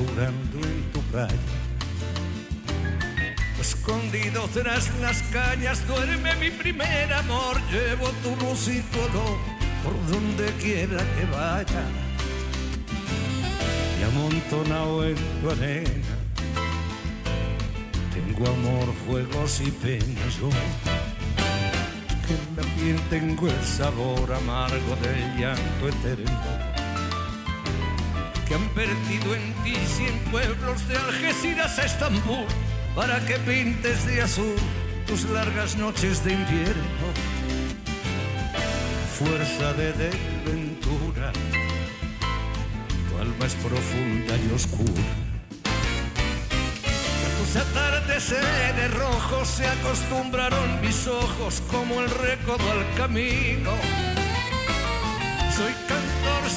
Sigue jugando en tu playa. Escondido tras las cañas duerme mi primer amor. Llevo tu luz y tu por donde quiera que vaya. Y amontonado en tu arena tengo amor, juegos y penas. Que en la piel tengo el sabor amargo del llanto eterno que han perdido en ti cien pueblos de Algeciras a Estambul para que pintes de azul tus largas noches de invierno. Fuerza de desventura, tu alma es profunda y oscura. A tus atardeceres rojos se acostumbraron mis ojos como el recodo al camino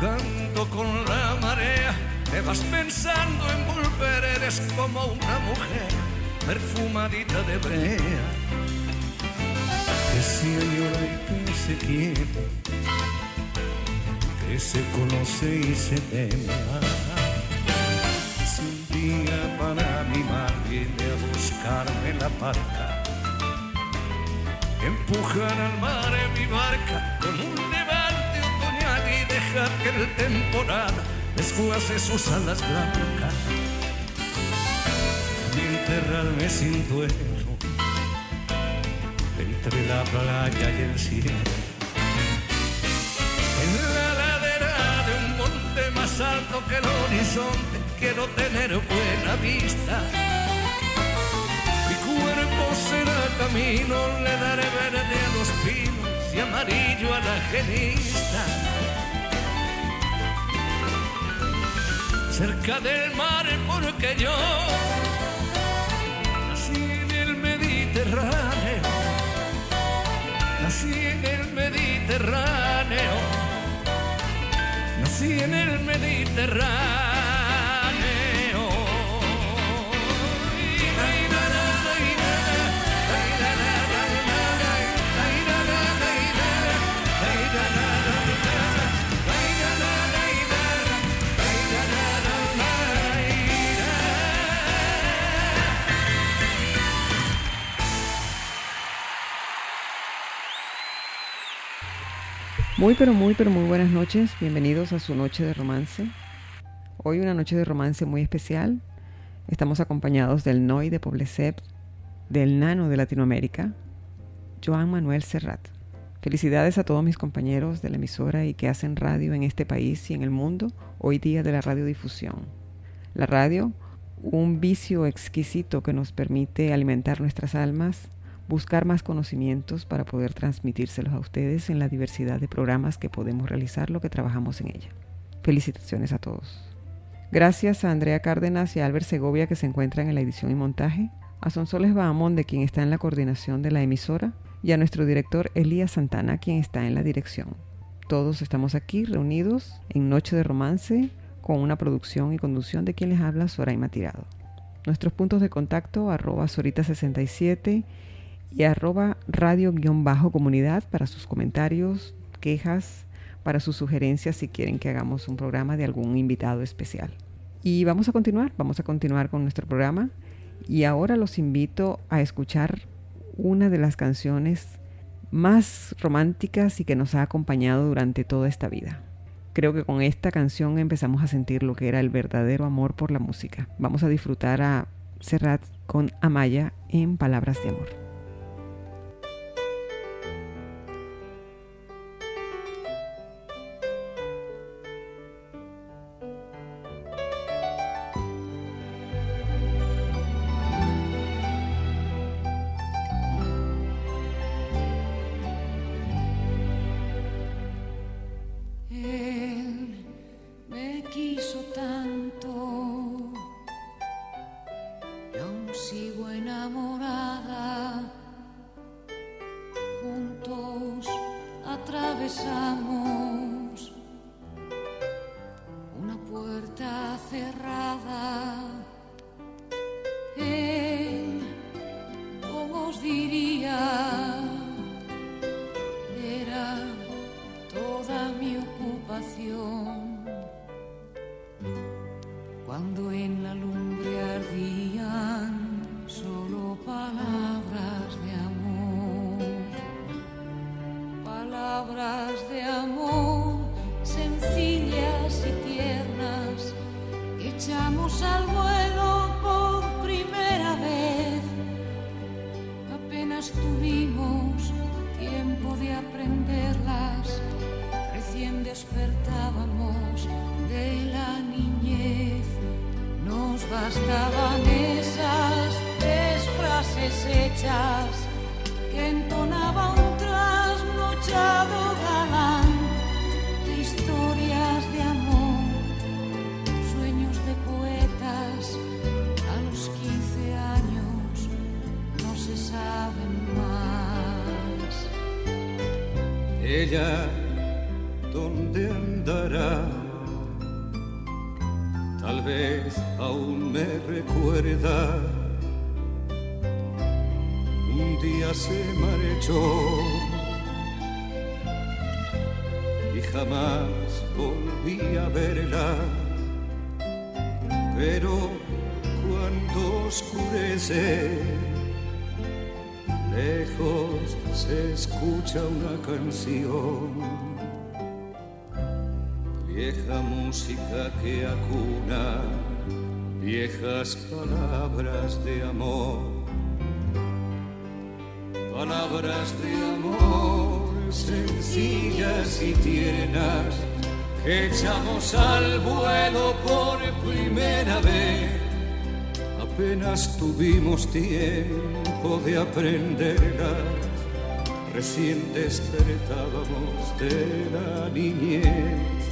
jugando con la marea, te vas pensando en volver, eres como una mujer perfumadita de brea, que se llora y que se quiere, que se conoce y se teme. Es un día para mi madre viene a buscarme la barca, empujar al mar en mi barca con un que el temporal desguace sus alas blancas y enterrarme sin duelo entre la playa y el cielo. En la ladera de un monte más alto que el horizonte quiero tener buena vista. Mi cuerpo será camino, le daré verde a los pinos y amarillo a la genista cerca del mar porque yo nací en el Mediterráneo, nací en el Mediterráneo, nací en el Mediterráneo. Muy, pero muy, pero muy buenas noches. Bienvenidos a su noche de romance. Hoy una noche de romance muy especial. Estamos acompañados del NOI de Poblesep, del Nano de Latinoamérica, Joan Manuel Serrat. Felicidades a todos mis compañeros de la emisora y que hacen radio en este país y en el mundo, hoy día de la radiodifusión. La radio, un vicio exquisito que nos permite alimentar nuestras almas buscar más conocimientos para poder transmitírselos a ustedes en la diversidad de programas que podemos realizar lo que trabajamos en ella. Felicitaciones a todos. Gracias a Andrea Cárdenas y a Albert Segovia que se encuentran en la edición y montaje, a Sonsoles Bahamón de quien está en la coordinación de la emisora y a nuestro director Elías Santana, quien está en la dirección. Todos estamos aquí reunidos en Noche de Romance con una producción y conducción de quien les habla Soraima Tirado. Nuestros puntos de contacto arroba Sorita67 y arroba radio-comunidad para sus comentarios, quejas, para sus sugerencias si quieren que hagamos un programa de algún invitado especial. Y vamos a continuar, vamos a continuar con nuestro programa y ahora los invito a escuchar una de las canciones más románticas y que nos ha acompañado durante toda esta vida. Creo que con esta canción empezamos a sentir lo que era el verdadero amor por la música. Vamos a disfrutar a Serrat con Amaya en Palabras de Amor. ella dónde andará. Tal vez aún me recuerda. Un día se marchó y jamás volví a verla. Pero cuando oscurece, vieja música que acuna viejas palabras de amor, palabras de amor sencillas y tiernas que echamos al vuelo por primera vez. Apenas tuvimos tiempo de aprenderlas recién despertábamos de la niñez.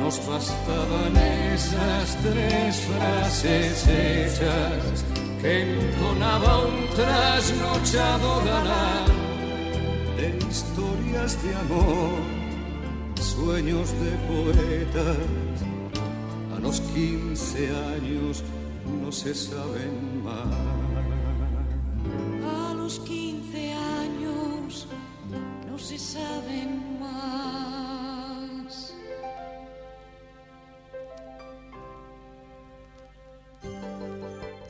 Nos bastaban esas tres frases hechas que entonaba un trasnochado galán de historias de amor, sueños de poetas. A los quince años no se saben más. Saben más.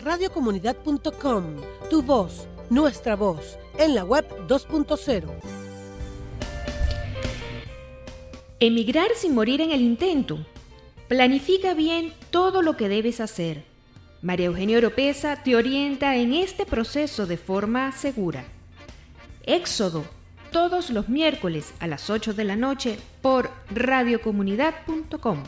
Radiocomunidad.com, tu voz, nuestra voz, en la web 2.0. Emigrar sin morir en el intento. Planifica bien todo lo que debes hacer. María Eugenia Oropesa te orienta en este proceso de forma segura. Éxodo todos los miércoles a las 8 de la noche por radiocomunidad.com.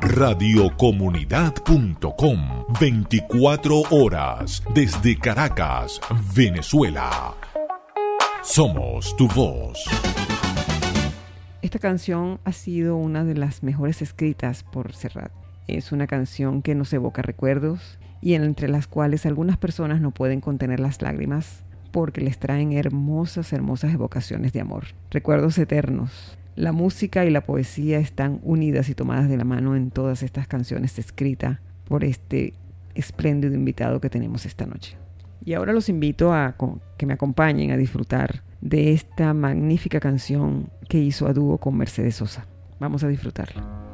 radiocomunidad.com 24 horas desde Caracas, Venezuela. Somos tu voz. Esta canción ha sido una de las mejores escritas por Serrat. Es una canción que nos evoca recuerdos y entre las cuales algunas personas no pueden contener las lágrimas porque les traen hermosas, hermosas evocaciones de amor, recuerdos eternos. La música y la poesía están unidas y tomadas de la mano en todas estas canciones escritas por este espléndido invitado que tenemos esta noche. Y ahora los invito a que me acompañen a disfrutar de esta magnífica canción que hizo a dúo con Mercedes Sosa. Vamos a disfrutarla.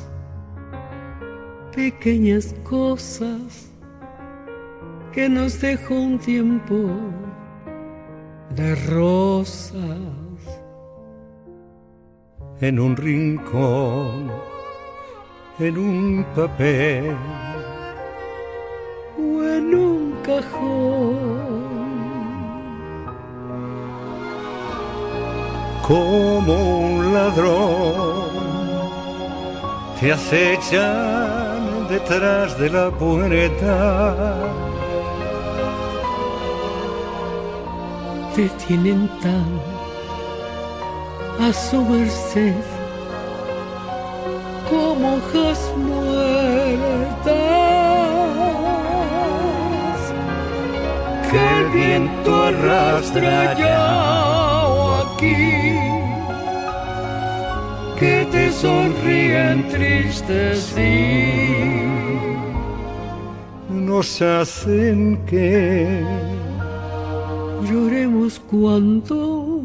pequeñas cosas que nos dejó un tiempo de rosas en un rincón, en un papel o en un cajón. Como un ladrón te acecha detrás de la puerta. Te tienen tan a su merced como hojas muertas que el viento arrastra ya aquí sonríen tristes sí nos hacen que lloremos cuando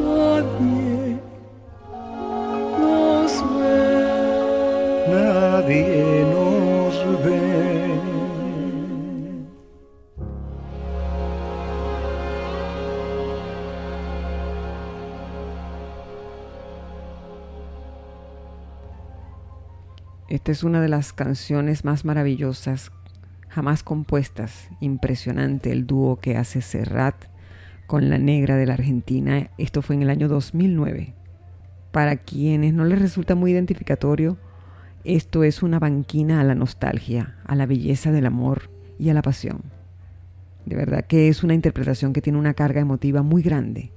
nadie Esta es una de las canciones más maravillosas jamás compuestas. Impresionante el dúo que hace Serrat con la negra de la Argentina. Esto fue en el año 2009. Para quienes no les resulta muy identificatorio, esto es una banquina a la nostalgia, a la belleza del amor y a la pasión. De verdad que es una interpretación que tiene una carga emotiva muy grande.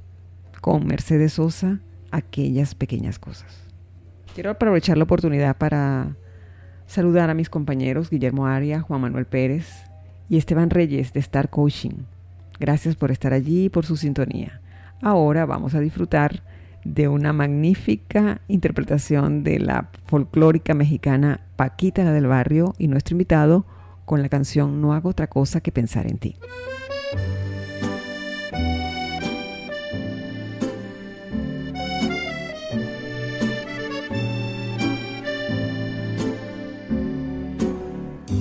Con Mercedes Sosa, aquellas pequeñas cosas. Quiero aprovechar la oportunidad para saludar a mis compañeros Guillermo Aria, Juan Manuel Pérez y Esteban Reyes de Star Coaching. Gracias por estar allí y por su sintonía. Ahora vamos a disfrutar de una magnífica interpretación de la folclórica mexicana Paquita la del Barrio y nuestro invitado con la canción No hago otra cosa que pensar en ti.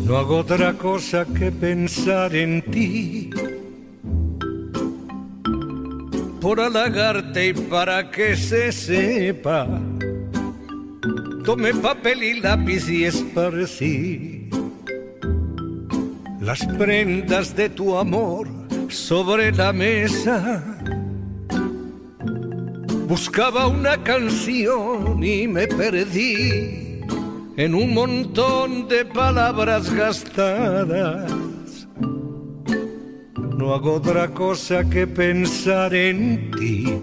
No hago otra cosa que pensar en ti. Por halagarte y para que se sepa, tomé papel y lápiz y esparcí las prendas de tu amor sobre la mesa. Buscaba una canción y me perdí en un montón de palabras gastadas. No hago otra cosa que pensar en ti.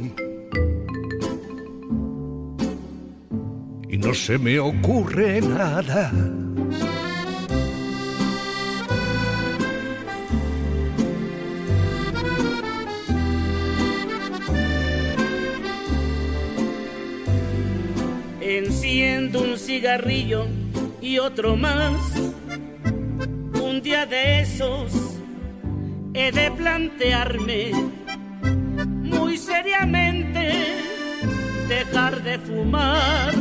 Y no se me ocurre nada. Un cigarrillo y otro más. Un día de esos he de plantearme muy seriamente dejar de fumar.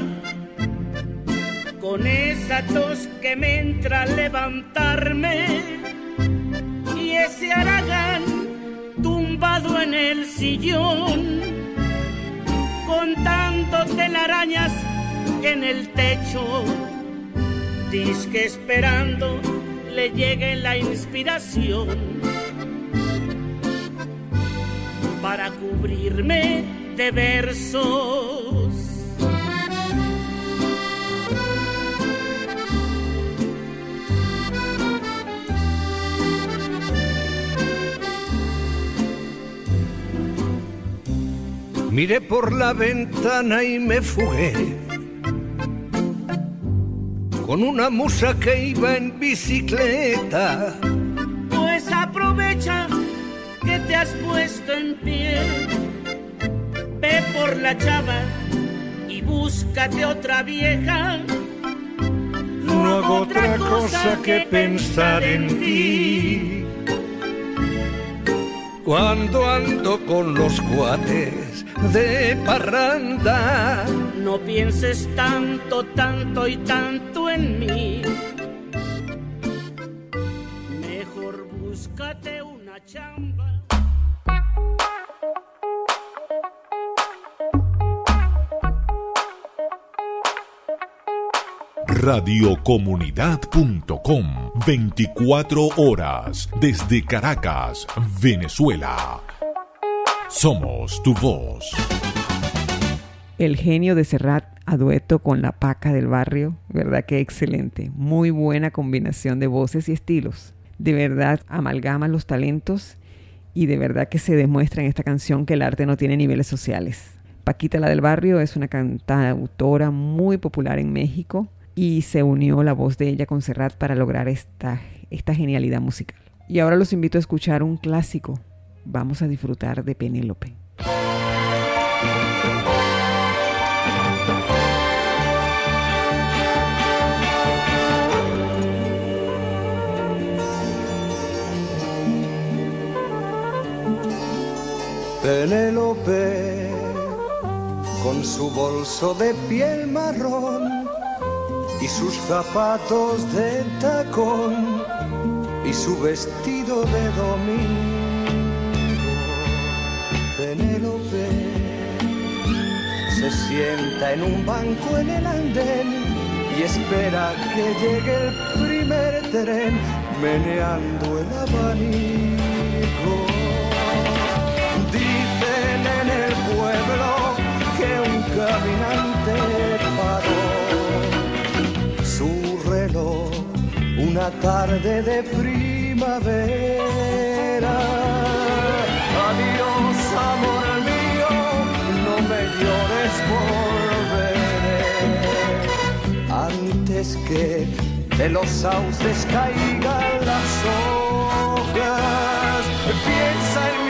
Con esa tos que me entra a levantarme y ese aragán tumbado en el sillón, contando telarañas en el techo, disque esperando le llegue la inspiración para cubrirme de versos. Miré por la ventana y me fugué con una musa que iba en bicicleta. Pues aprovecha que te has puesto en pie. Ve por la chava y búscate otra vieja. No hago otra cosa que pensar en ti. Cuando ando con los cuates de parranda, No pienses tanto, tanto y tanto en mí. Mejor búscate una chamba. Radiocomunidad.com 24 horas desde Caracas, Venezuela. Somos tu voz. El genio de Serrat a dueto con la paca del barrio, ¿verdad? que excelente. Muy buena combinación de voces y estilos. De verdad amalgama los talentos y de verdad que se demuestra en esta canción que el arte no tiene niveles sociales. Paquita la del barrio es una cantautora muy popular en México y se unió la voz de ella con Serrat para lograr esta, esta genialidad musical. Y ahora los invito a escuchar un clásico. Vamos a disfrutar de Penélope. Penélope, con su bolso de piel marrón y sus zapatos de tacón y su vestido de domingo. Penélope se sienta en un banco en el andén y espera que llegue el primer tren meneando el abanico. Dicen en el pueblo que un caminante una tarde de primavera. Adiós, amor mío, no me llores, volveré antes que de los sauces caigan las hojas. Piensa en mí,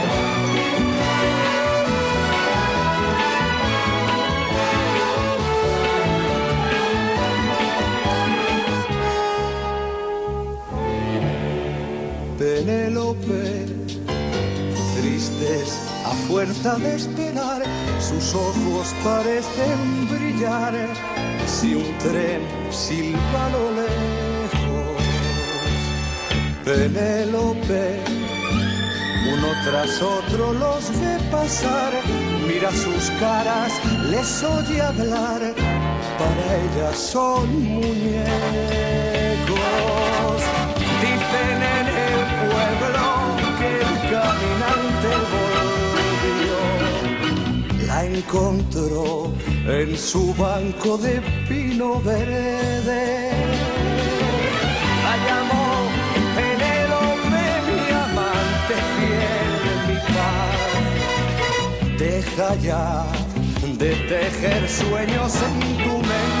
Fuerza de esperar, sus ojos parecen brillar si un tren silba a lo lejos. Penélope, uno tras otro los ve pasar, mira sus caras, les oye hablar, para ella son muñecos. Dicen en el pueblo que el encontró en su banco de pino verde. La llamó Penélope, mi amante fiel, mi paz. Deja ya de tejer sueños en tu mente.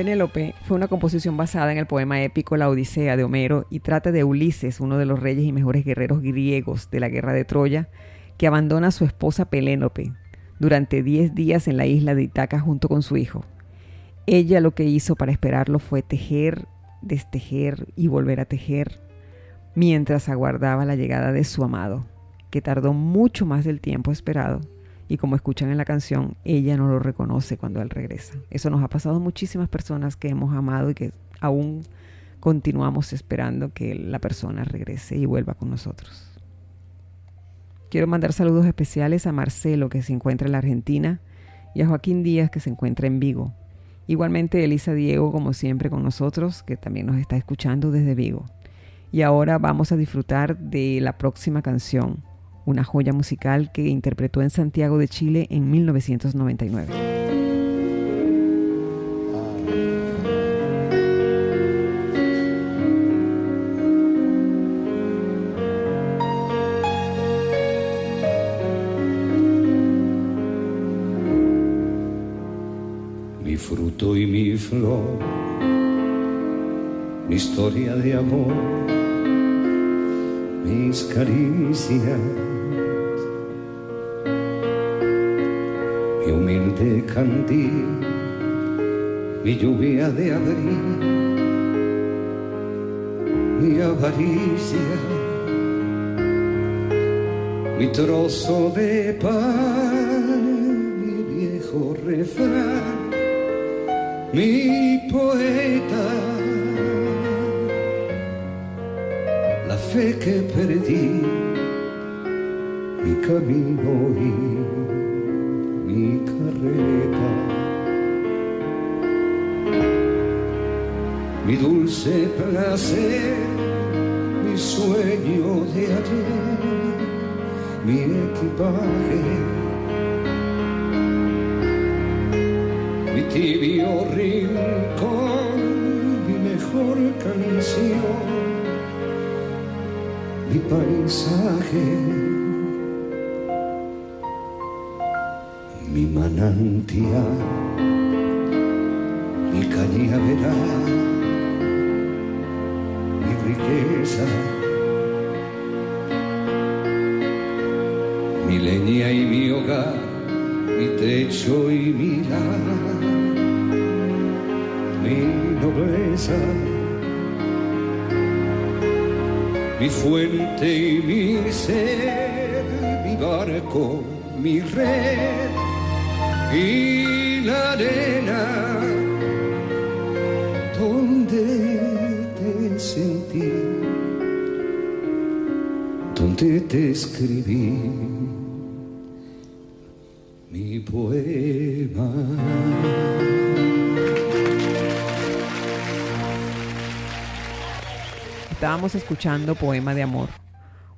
Penélope fue una composición basada en el poema épico La Odisea de Homero y trata de Ulises, uno de los reyes y mejores guerreros griegos de la guerra de Troya, que abandona a su esposa Penélope durante 10 días en la isla de Itaca junto con su hijo. Ella lo que hizo para esperarlo fue tejer, destejer y volver a tejer mientras aguardaba la llegada de su amado, que tardó mucho más del tiempo esperado y como escuchan en la canción, ella no lo reconoce cuando él regresa. Eso nos ha pasado a muchísimas personas que hemos amado y que aún continuamos esperando que la persona regrese y vuelva con nosotros. Quiero mandar saludos especiales a Marcelo, que se encuentra en la Argentina, y a Joaquín Díaz, que se encuentra en Vigo. Igualmente Elisa Diego, como siempre, con nosotros, que también nos está escuchando desde Vigo. Y ahora vamos a disfrutar de la próxima canción, una joya musical que interpretó en Santiago de Chile en 1999. mi fruto y mi flor, mi historia de amor, mis caricias, mi humilde candil, mi lluvia de abril, mi avaricia, mi trozo de pan, mi viejo refrán mi poeta, fe que perdí, mi camino y mi carreta, mi dulce placer, mi sueño de ayer, mi equipaje mi tibio rincón, mi mejor canción, mi paisaje, mi manantial, mi cañaveral, mi riqueza. Mi leña y mi hogar mi techo y mi lar, mi nobleza, mi fuente y mi ser, mi barco, mi red y la arena donde te sentí, donde te escribí mi poema. Estábamos escuchando Poema de Amor,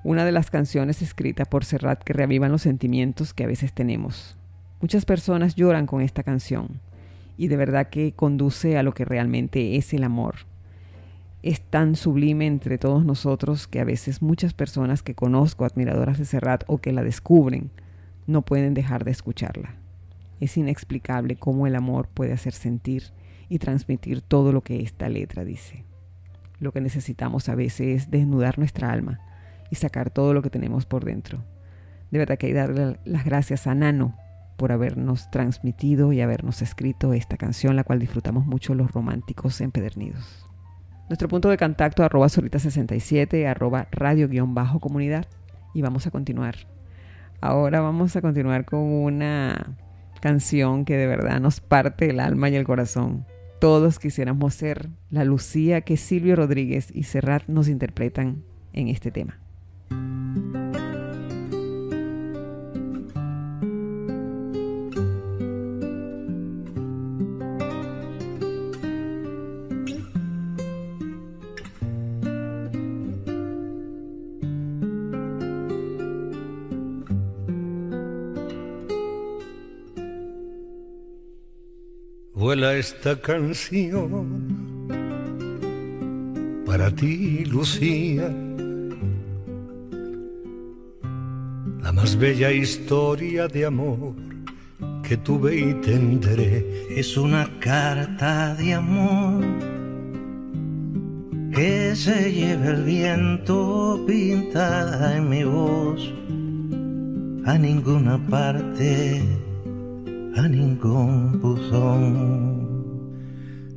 una de las canciones escritas por Serrat que reavivan los sentimientos que a veces tenemos. Muchas personas lloran con esta canción y de verdad que conduce a lo que realmente es el amor. Es tan sublime entre todos nosotros que a veces muchas personas que conozco, admiradoras de Serrat o que la descubren, no pueden dejar de escucharla. Es inexplicable cómo el amor puede hacer sentir y transmitir todo lo que esta letra dice. Lo que necesitamos a veces es desnudar nuestra alma y sacar todo lo que tenemos por dentro. De verdad que hay que darle las gracias a Nano por habernos transmitido y habernos escrito esta canción, la cual disfrutamos mucho los románticos empedernidos. Nuestro punto de contacto arroba solita67, arroba radio-comunidad y vamos a continuar. Ahora vamos a continuar con una canción que de verdad nos parte el alma y el corazón. Todos quisiéramos ser la Lucía que Silvio Rodríguez y Serrat nos interpretan en este tema. Esta canción para ti, Lucía más bella historia de amor que tuve y tendré. Es una carta de amor que se lleva el viento pintada en mi voz. A ninguna parte, a ningún buzón.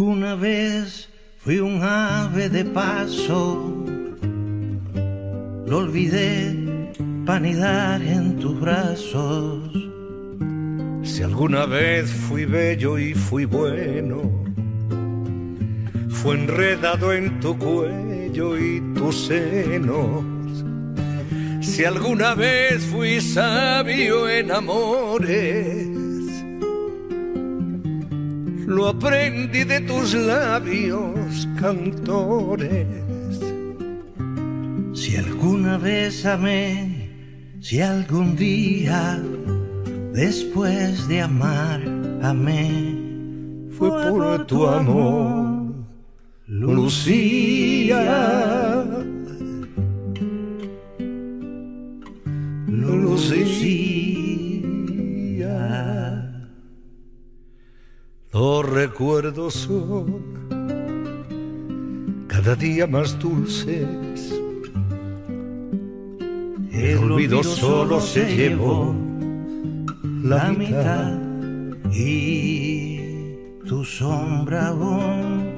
Alguna vez fui un ave de paso, lo olvidé panidar en tus brazos. Si alguna vez fui bello y fui bueno, fue enredado en tu cuello y tus senos. Si alguna vez fui sabio en amores, lo aprendí de tus labios cantores si alguna vez amé, si algún día después de amar amé, fue por tu amor, Lucía. Lucía. Los recuerdos son cada día más dulces. El olvido solo se llevó la mitad y tu sombra aún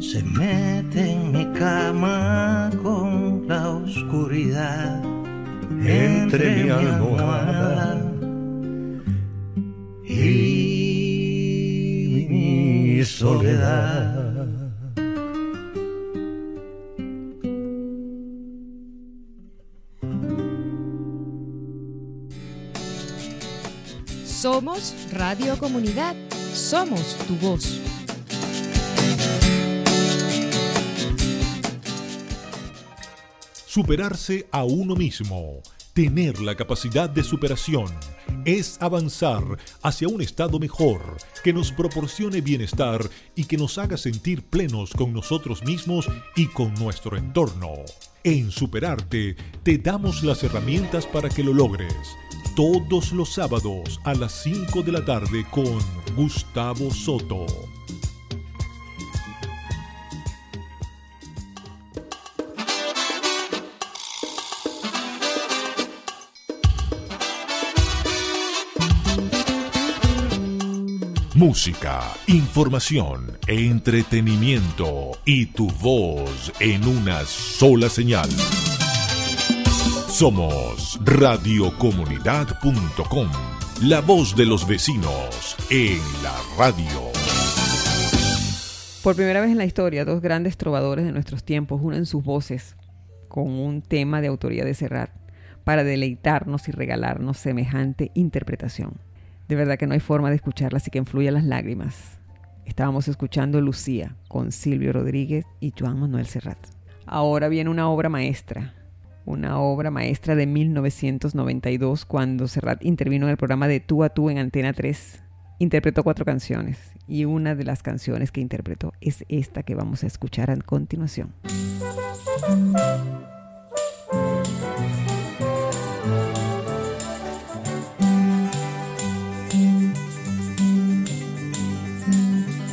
se mete en mi cama con la oscuridad entre, mi almohada y mi soledad. Somos Radio Comunidad. Somos tu voz. Superarse a uno mismo, tener la capacidad de superación, es avanzar hacia un estado mejor que nos proporcione bienestar y que nos haga sentir plenos con nosotros mismos y con nuestro entorno. En Superarte te damos las herramientas para que lo logres todos los sábados a las 5 de la tarde con Gustavo Soto. Música, información, entretenimiento y tu voz en una sola señal. Somos radiocomunidad.com, la voz de los vecinos en la radio. Por primera vez en la historia, dos grandes trovadores de nuestros tiempos unen sus voces con un tema de autoría de Serrat para deleitarnos y regalarnos semejante interpretación. De verdad que no hay forma de escucharla así que influye las lágrimas. Estábamos escuchando Lucía con Silvio Rodríguez y Joan Manuel Serrat. Ahora viene una obra maestra, una obra maestra de 1992 cuando Serrat intervino en el programa de Tú a Tú en Antena 3. Interpretó cuatro canciones y una de las canciones que interpretó es esta que vamos a escuchar a continuación.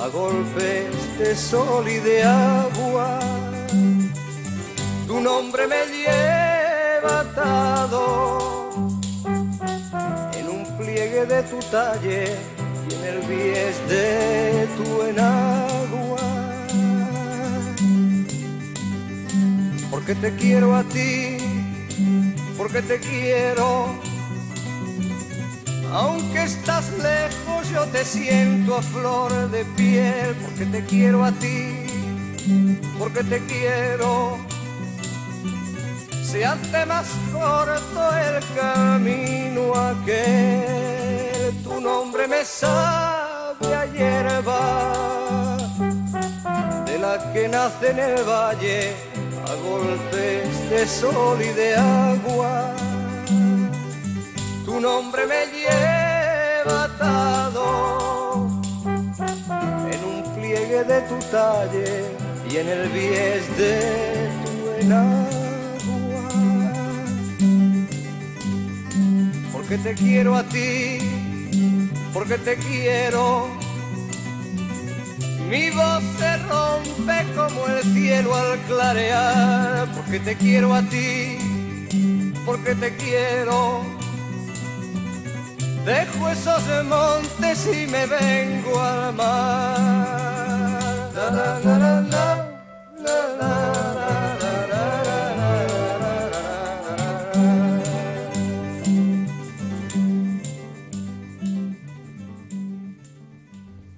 a golpes de sol y de agua. Tu nombre me lleva en un pliegue de tu talle y en el bies de tu enagua. Porque te quiero a ti, porque te quiero. Aunque estás lejos, yo te siento a flor de piel, porque te quiero a ti, porque te quiero se hace más corto el camino aquel. Tu nombre me sabe a hierba, de la que nace en el valle a golpes de sol y de agua. Tu nombre me lleva atado en un pliegue de tu talle y en el bies de tu enagua. porque te quiero a ti, porque te quiero. Mi voz se rompe como el cielo al clarear, porque te quiero a ti, porque te quiero. Dejo esos montes y me vengo al mar.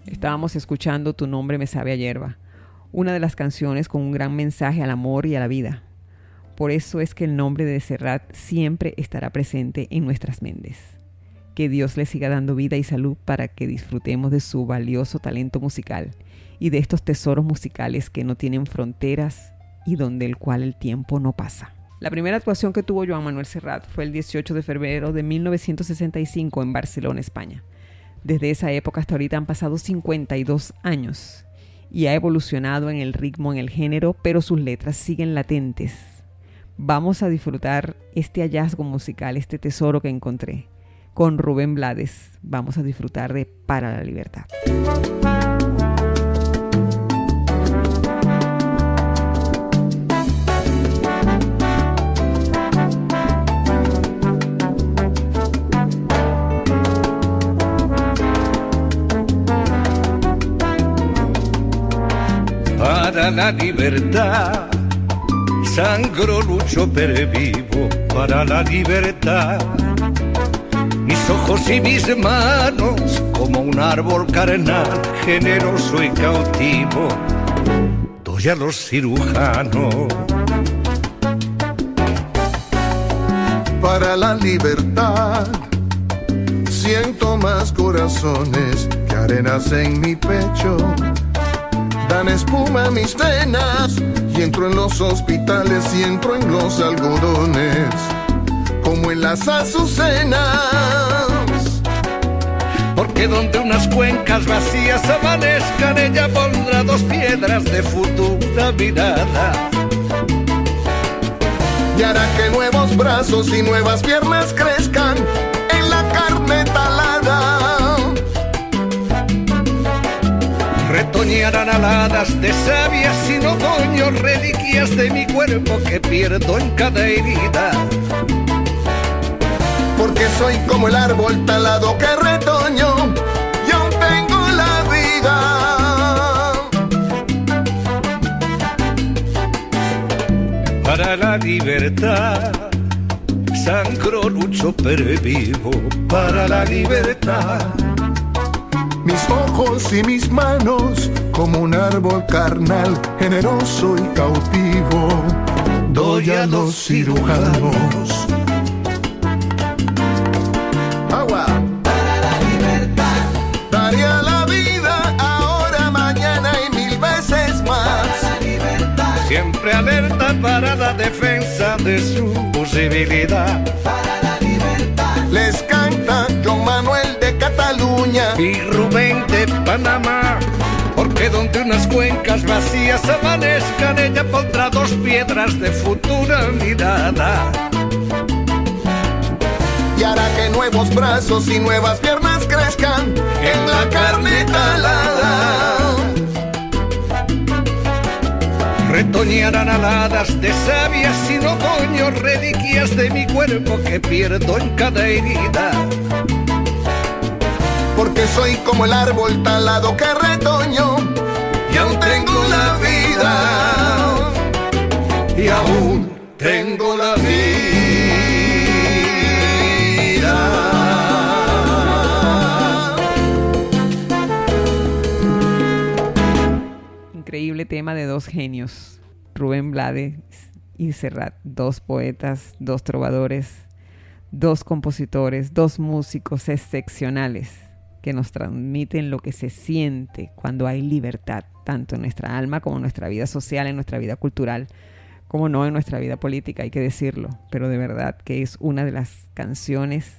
Estábamos escuchando Tu nombre me sabe a hierba, una de las canciones con un gran mensaje al amor y a la vida. Por eso es que el nombre de Serrat siempre estará presente en nuestras mentes. Que Dios le siga dando vida y salud para que disfrutemos de su valioso talento musical y de estos tesoros musicales que no tienen fronteras y donde el cual el tiempo no pasa. La primera actuación que tuvo Joan Manuel Serrat fue el 18 de febrero de 1965 en Barcelona, España. Desde esa época hasta ahorita han pasado 52 años y ha evolucionado en el ritmo, en el género, pero sus letras siguen latentes. Vamos a disfrutar este hallazgo musical, este tesoro que encontré. Con Rubén Blades vamos a disfrutar de Para la Libertad. para la libertà. Sangro, lucho, vivo para la libertad. Ojos y mis manos, como un árbol carnal, generoso y cautivo, doy a los cirujanos. Para la libertad, siento más corazones que arenas en mi pecho. Dan espuma mis venas y entro en los hospitales y entro en los algodones en las azucenas. Porque donde unas cuencas vacías amanezcan, ella pondrá dos piedras de futura mirada. Y hará que nuevos brazos y nuevas piernas crezcan en la carne talada retoñarán aladas de sabias sin otoño, reliquias de mi cuerpo que pierdo en cada herida. Porque soy como el árbol talado que retoño y aún tengo la vida. Para la libertad, sangro, lucho, pervivo para la libertad mis ojos y mis manos como un árbol carnal, generoso y cautivo. Doy a los cirujanos. Alerta para la defensa de su posibilidad. Para la libertad. Les canta John Manuel de Cataluña y Rubén de Panamá. Porque donde unas cuencas vacías amanezcan, ella pondrá dos piedras de futura mirada. Y hará que nuevos brazos y nuevas piernas crezcan en la carne talada. Retoñarán aladas de sabias sin otoño, reliquias de mi cuerpo que pierdo en cada herida porque soy como el árbol talado que retoño y aún tengo la vida y aún tengo la vida. Increíble tema de dos genios, Rubén Blades y Serrat, dos poetas, dos trovadores, dos compositores, dos músicos excepcionales que nos transmiten lo que se siente cuando hay libertad, tanto en nuestra alma como en nuestra vida social, en nuestra vida cultural, como no en nuestra vida política, hay que decirlo, pero de verdad que es una de las canciones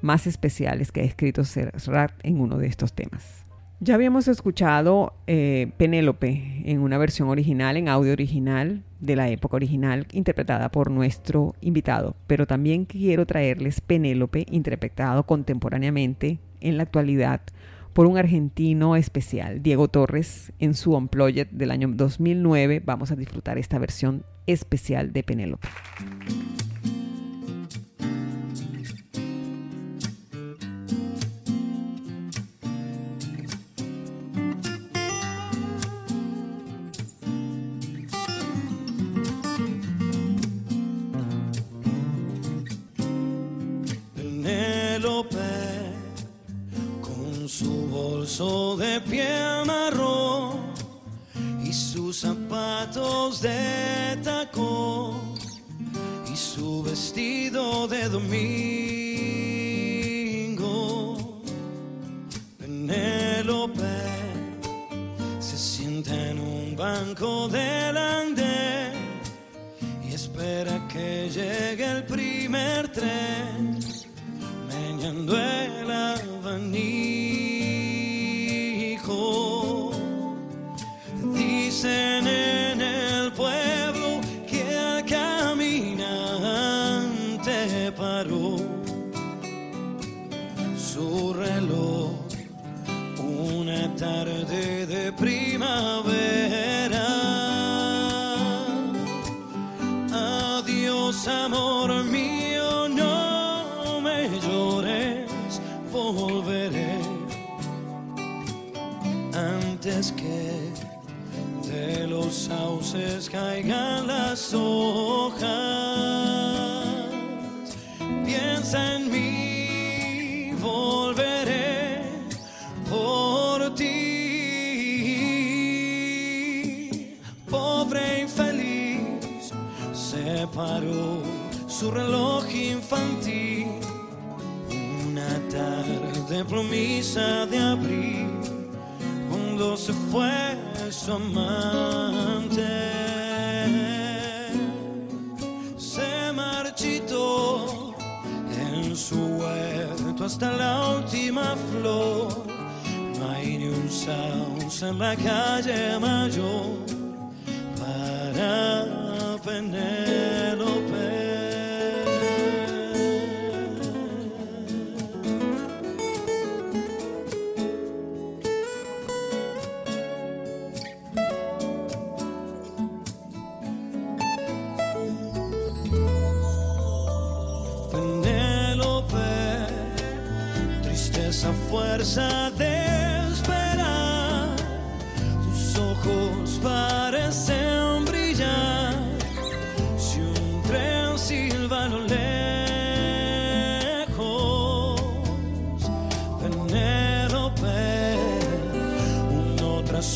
más especiales que ha escrito Serrat en uno de estos temas. Ya habíamos escuchado eh, Penélope en una versión original, en audio original, de la época original, interpretada por nuestro invitado, pero también quiero traerles Penélope, interpretado contemporáneamente en la actualidad por un argentino especial, Diego Torres, en su Unplugged del año 2009. Vamos a disfrutar esta versión especial de Penélope. De piel marrón y sus zapatos de tacón y su vestido de domingo. Penélope se sienta en un banco del andén y espera que llegue el primer tren, meñando el abanico. Dicen en el pueblo que el caminante paró. Su reloj una tarde caigan las hojas. Piensa en mí, volveré por ti. Pobre infeliz, se paró su reloj infantil. Una tarde plomisa de abril, cuando se fue su amante hasta la última flor. No hay ni un sauce en la calle mayor para Penélope.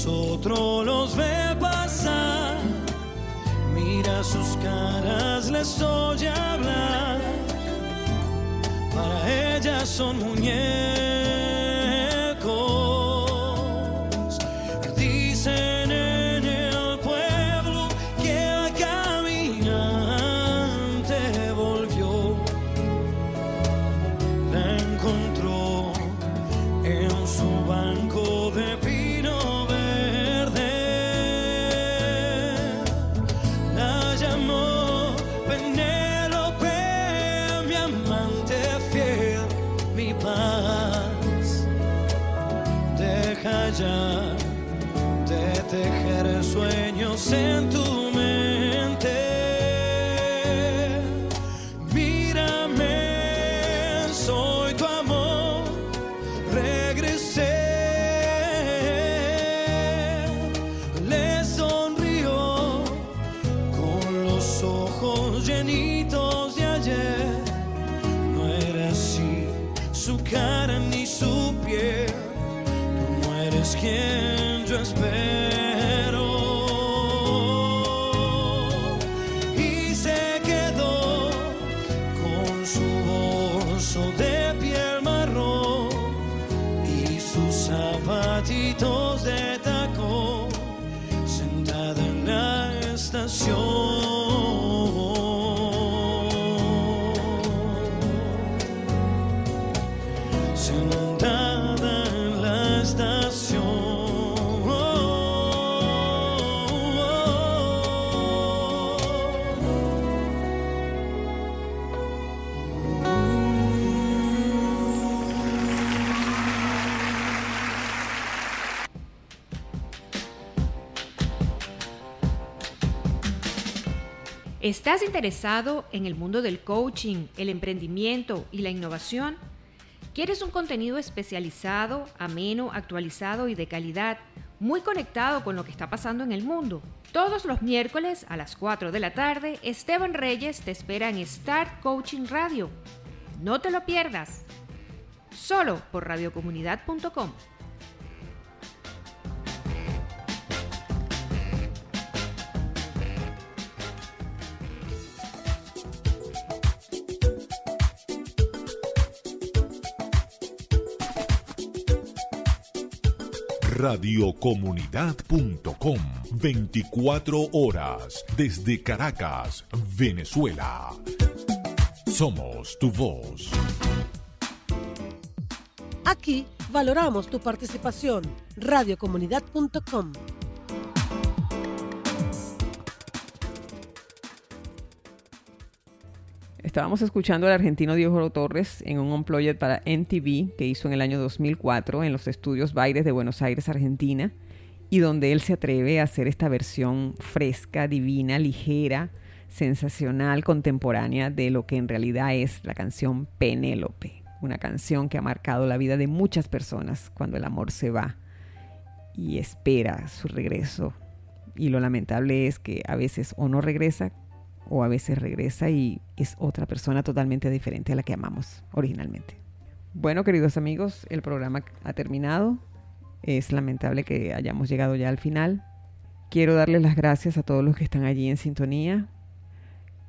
Otro los ve pasar. Mira sus caras, les oye hablar. Para ella son muñecos. ¿Estás interesado en el mundo del coaching, el emprendimiento y la innovación? ¿Quieres un contenido especializado, ameno, actualizado y de calidad, muy conectado con lo que está pasando en el mundo? Todos los miércoles a las 4 de la tarde, Esteban Reyes te espera en Start Coaching Radio. No te lo pierdas. Solo por radiocomunidad.com. radiocomunidad.com 24 horas desde Caracas, Venezuela. Somos tu voz. Aquí valoramos tu participación. Radiocomunidad.com. Estábamos escuchando al argentino Diego Torres en un Unplugged para MTV que hizo en el año 2004 en los estudios Baires de Buenos Aires, Argentina, y donde él se atreve a hacer esta versión fresca, divina, ligera, sensacional, contemporánea de lo que en realidad es la canción Penélope, una canción que ha marcado la vida de muchas personas cuando el amor se va y espera su regreso. Y lo lamentable es que a veces o no regresa o a veces regresa y es otra persona totalmente diferente a la que amamos originalmente. Bueno, queridos amigos, el programa ha terminado. Es lamentable que hayamos llegado ya al final. Quiero darles las gracias a todos los que están allí en sintonía.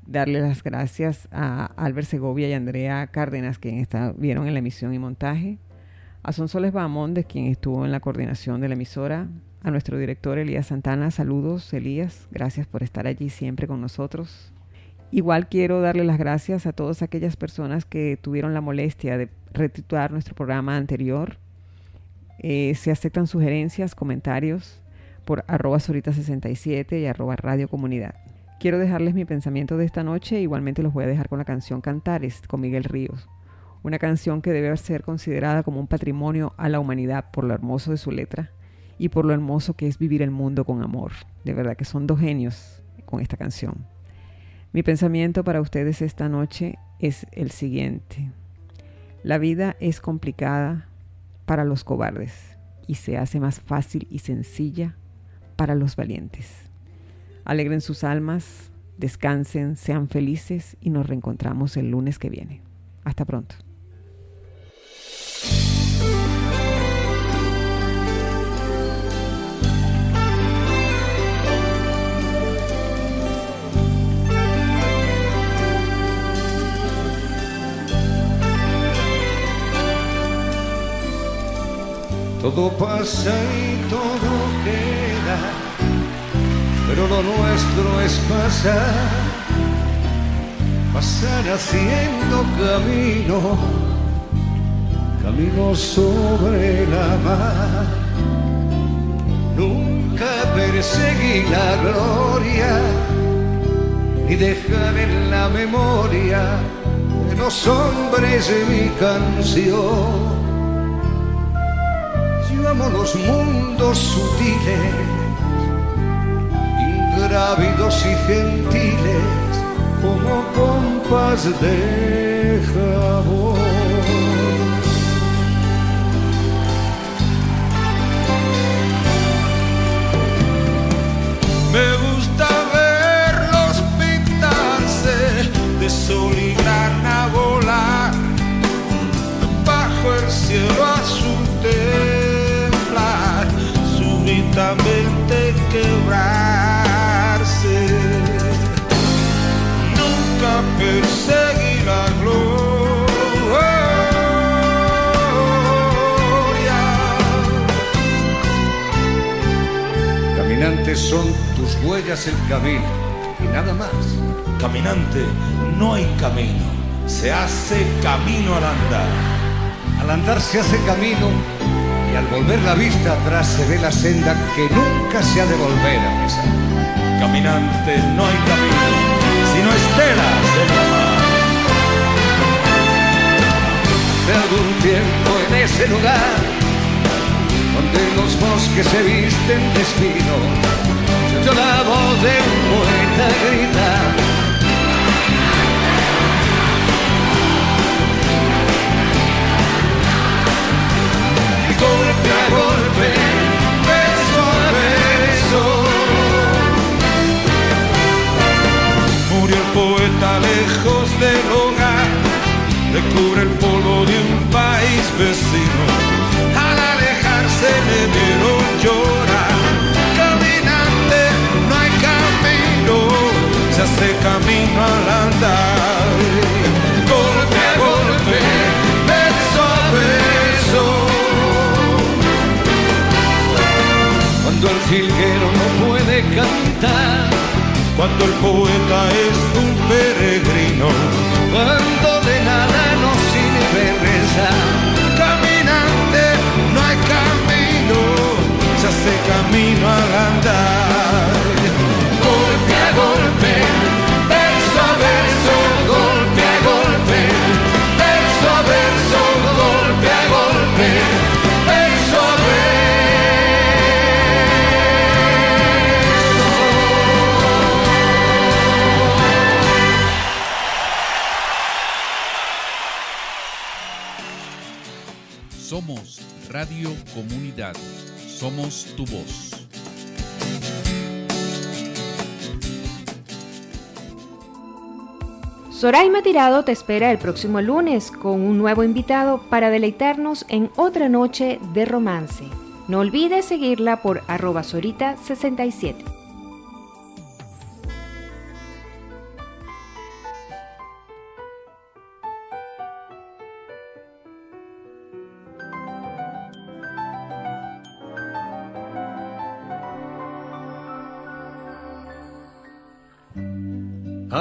Darle las gracias a Albert Segovia y Andrea Cárdenas, quienes vieron en la emisión y montaje. A Sonsoles Bahamondes, quien estuvo en la coordinación de la emisora. A nuestro director Elías Santana, saludos Elías, gracias por estar allí siempre con nosotros. Igual quiero darle las gracias a todas aquellas personas que tuvieron la molestia de retitular nuestro programa anterior. Eh, se aceptan sugerencias, comentarios por arroba solita67 y arroba radio comunidad. Quiero dejarles mi pensamiento de esta noche, igualmente los voy a dejar con la canción Cantares con Miguel Ríos, una canción que debe ser considerada como un patrimonio a la humanidad por lo hermoso de su letra y por lo hermoso que es vivir el mundo con amor. De verdad que son dos genios con esta canción. Mi pensamiento para ustedes esta noche es el siguiente. La vida es complicada para los cobardes y se hace más fácil y sencilla para los valientes. Alegren sus almas, descansen, sean felices y nos reencontramos el lunes que viene. Hasta pronto. Todo pasa y todo queda, pero lo nuestro es pasar, pasar haciendo camino, camino sobre la mar. Nunca perseguí la gloria, ni dejar en la memoria de los hombres de mi canción amo los mundos sutiles, ingrávidos y gentiles, como pompas de jabón. Me gusta verlos pintarse de sol y grana volar bajo el cielo azul quebrarse. Nunca perseguí la gloria. Caminantes son tus huellas el camino y nada más. Caminante, no hay camino, se hace camino al andar. Al andar se hace camino y al volver la vista atrás se ve la senda que nunca se ha de volver a pisar. Caminante, no hay camino, sino estelas en la mar. Hace algún tiempo en ese lugar donde los bosques se visten de espino, se oyó la voz de un poeta gritar. Golpe a golpe, beso a beso. Murió el poeta lejos del hogar, le cubre el polvo de un país vecino. Al alejarse le vieron llorar. Caminante, no hay camino, se hace camino al andar. Cuando el poeta es Radio Comunidad. Somos tu voz. Soraima Tirado te espera el próximo lunes con un nuevo invitado para deleitarnos en otra noche de romance. No olvides seguirla por arroba sorita67.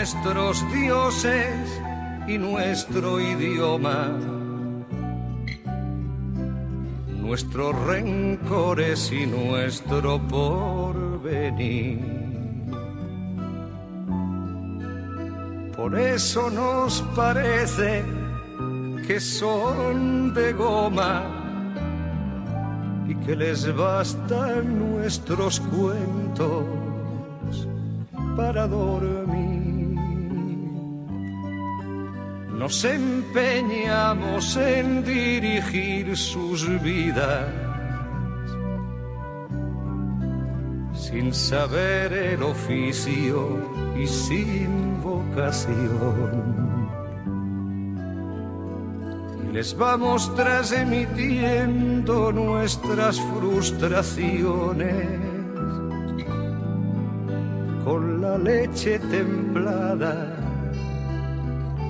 Nuestros dioses y nuestro idioma, nuestros rencores y nuestro porvenir. Por eso nos parece que son de goma y que les bastan nuestros cuentos para dormir. Nos empeñamos en dirigir sus vidas sin saber el oficio y sin vocación. Y les vamos transmitiendo nuestras frustraciones con la leche templada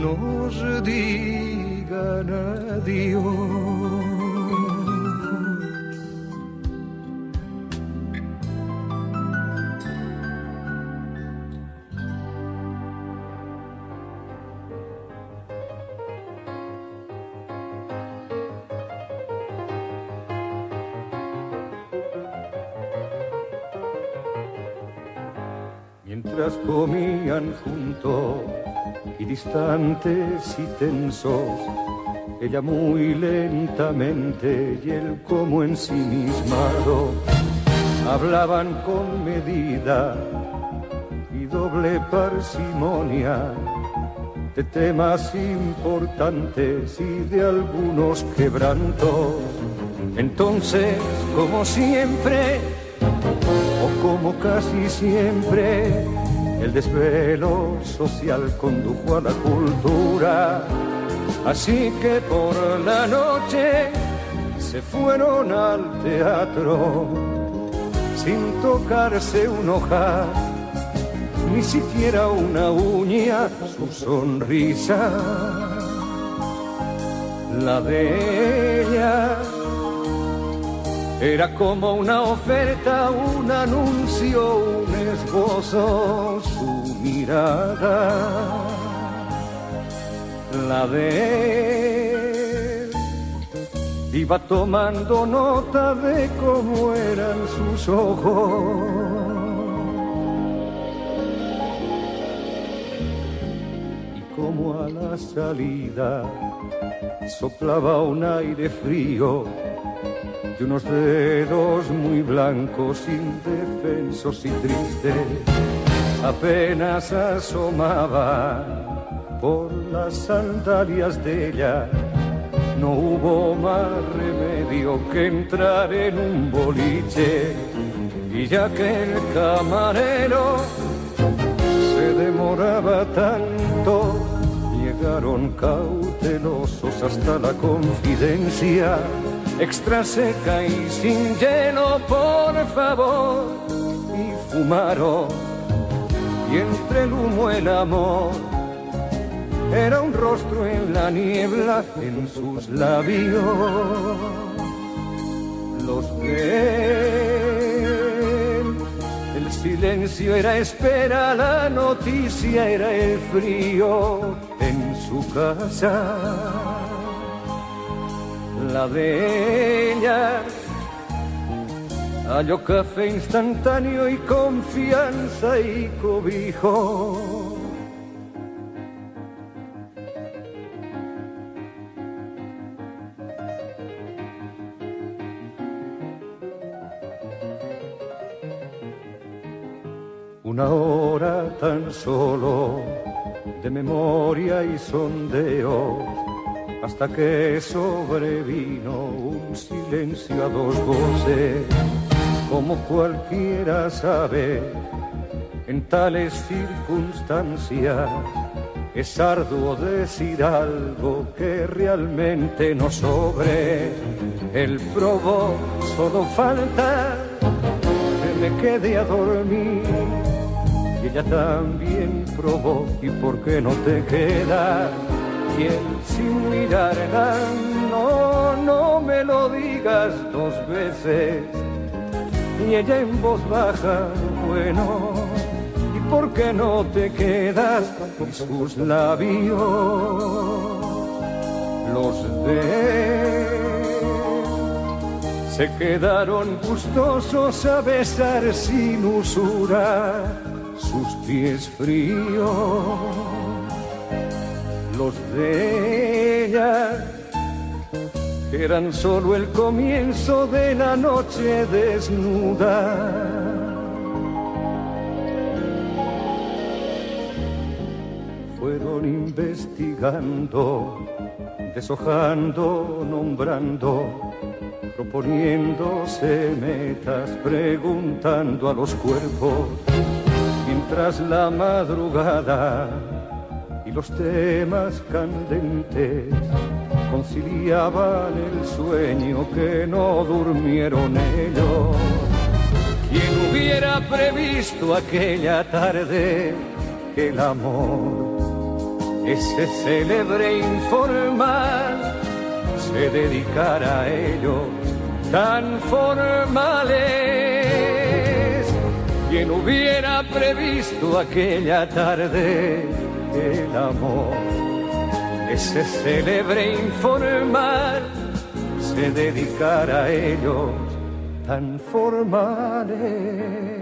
nos digan adiós. Mientras comían juntos y distantes y tensos, ella muy lentamente y él como ensimismado, hablaban con medida y doble parsimonia de temas importantes y de algunos quebrantos. Entonces, como siempre, o como casi siempre, el desvelo social condujo a la cultura. Así que por la noche se fueron al teatro sin tocarse un hoja, ni siquiera una uña, su sonrisa, la de ella. Era como una oferta, un anuncio, un esbozo, mirada, la de él. Iba tomando nota de cómo eran sus ojos. Y como a la salida soplaba un aire frío y unos dedos muy blancos, indefensos y tristes, apenas asomaban por las sandalias de ella. No hubo más remedio que entrar en un boliche. Y ya que el camarero se demoraba tanto, llegaron cautelosos hasta la confidencia, extra seca y sin hielo, por favor, y fumaron, y entre el humo el amor. Era un rostro en la niebla, en sus labios, los de. El silencio era espera, la noticia era el frío en su casa. La de ella halló café instantáneo y confianza y cobijo. Una hora tan solo de memoria y sondeo hasta que sobrevino un silencio a dos voces, como cualquiera sabe, en tales circunstancias es arduo decir algo que realmente no sobre. El probó, solo falta que me quede a dormir. Y ella también probó, ¿y por qué no te quedas? Y él sin mirarla, no, no me lo digas dos veces. Y ella en voz baja, bueno, ¿y por qué no te quedas? Y sus labios, los de se quedaron gustosos a besar sin usura sus pies fríos los de ella eran solo el comienzo de la noche desnuda. Fueron investigando, deshojando, nombrando, proponiéndose metas, preguntando a los cuerpos, mientras la madrugada y los temas candentes conciliaban el sueño que no durmieron ellos. ¿Quién hubiera previsto aquella tarde el amor, ese célebre informal, se dedicara a ellos tan formales? ¿Quién hubiera previsto aquella tarde el amor, ese célebre informal, se dedicara a ellos tan formales.